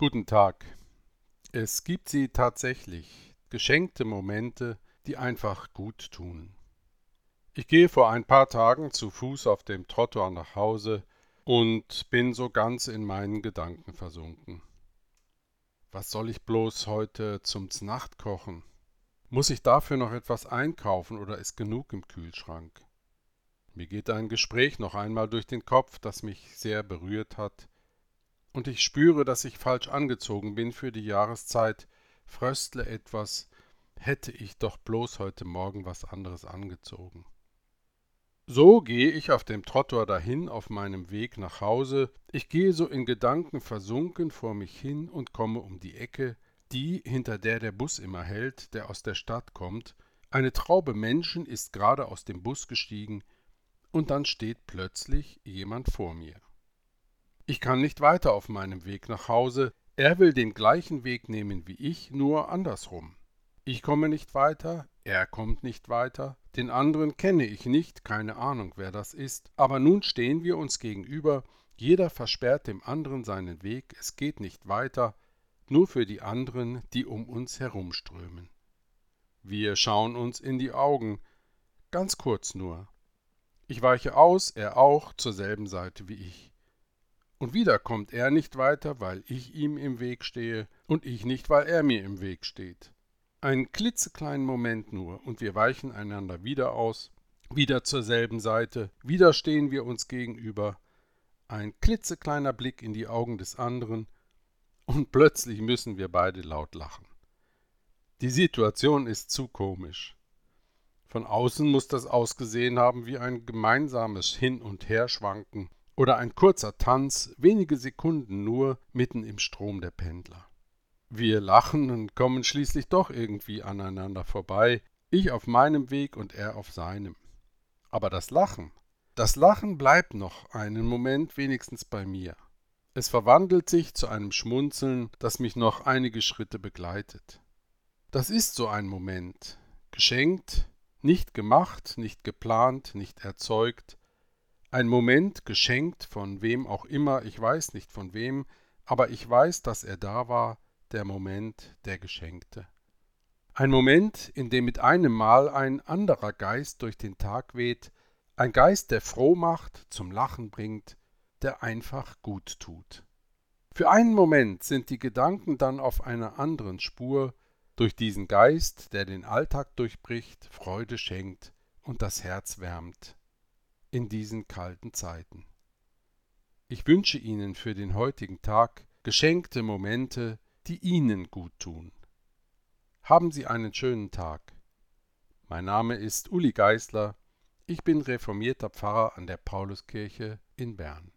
Guten Tag. Es gibt sie tatsächlich, geschenkte Momente, die einfach gut tun. Ich gehe vor ein paar Tagen zu Fuß auf dem Trottoir nach Hause und bin so ganz in meinen Gedanken versunken. Was soll ich bloß heute zum Znacht kochen? Muss ich dafür noch etwas einkaufen oder ist genug im Kühlschrank? Mir geht ein Gespräch noch einmal durch den Kopf, das mich sehr berührt hat, und ich spüre, dass ich falsch angezogen bin für die Jahreszeit, fröstle etwas, hätte ich doch bloß heute Morgen was anderes angezogen. So gehe ich auf dem Trottoir dahin auf meinem Weg nach Hause, ich gehe so in Gedanken versunken vor mich hin und komme um die Ecke, die, hinter der der Bus immer hält, der aus der Stadt kommt, eine Traube Menschen ist gerade aus dem Bus gestiegen, und dann steht plötzlich jemand vor mir. Ich kann nicht weiter auf meinem Weg nach Hause, er will den gleichen Weg nehmen wie ich, nur andersrum. Ich komme nicht weiter, er kommt nicht weiter, den anderen kenne ich nicht, keine Ahnung, wer das ist, aber nun stehen wir uns gegenüber, jeder versperrt dem anderen seinen Weg, es geht nicht weiter, nur für die anderen, die um uns herumströmen. Wir schauen uns in die Augen, ganz kurz nur. Ich weiche aus, er auch, zur selben Seite wie ich. Und wieder kommt er nicht weiter, weil ich ihm im Weg stehe, und ich nicht, weil er mir im Weg steht. Ein klitzekleinen Moment nur, und wir weichen einander wieder aus, wieder zur selben Seite, wieder stehen wir uns gegenüber, ein klitzekleiner Blick in die Augen des anderen, und plötzlich müssen wir beide laut lachen. Die Situation ist zu komisch. Von außen muss das ausgesehen haben wie ein gemeinsames Hin- und Herschwanken, oder ein kurzer Tanz, wenige Sekunden nur, mitten im Strom der Pendler. Wir lachen und kommen schließlich doch irgendwie aneinander vorbei, ich auf meinem Weg und er auf seinem. Aber das Lachen, das Lachen bleibt noch einen Moment wenigstens bei mir. Es verwandelt sich zu einem Schmunzeln, das mich noch einige Schritte begleitet. Das ist so ein Moment, geschenkt, nicht gemacht, nicht geplant, nicht erzeugt, ein Moment geschenkt von wem auch immer, ich weiß nicht von wem, aber ich weiß, dass er da war, der Moment, der Geschenkte. Ein Moment, in dem mit einem Mal ein anderer Geist durch den Tag weht, ein Geist, der froh macht, zum Lachen bringt, der einfach gut tut. Für einen Moment sind die Gedanken dann auf einer anderen Spur, durch diesen Geist, der den Alltag durchbricht, Freude schenkt und das Herz wärmt in diesen kalten Zeiten. Ich wünsche Ihnen für den heutigen Tag geschenkte Momente, die Ihnen gut tun. Haben Sie einen schönen Tag. Mein Name ist Uli Geißler, ich bin reformierter Pfarrer an der Pauluskirche in Bern.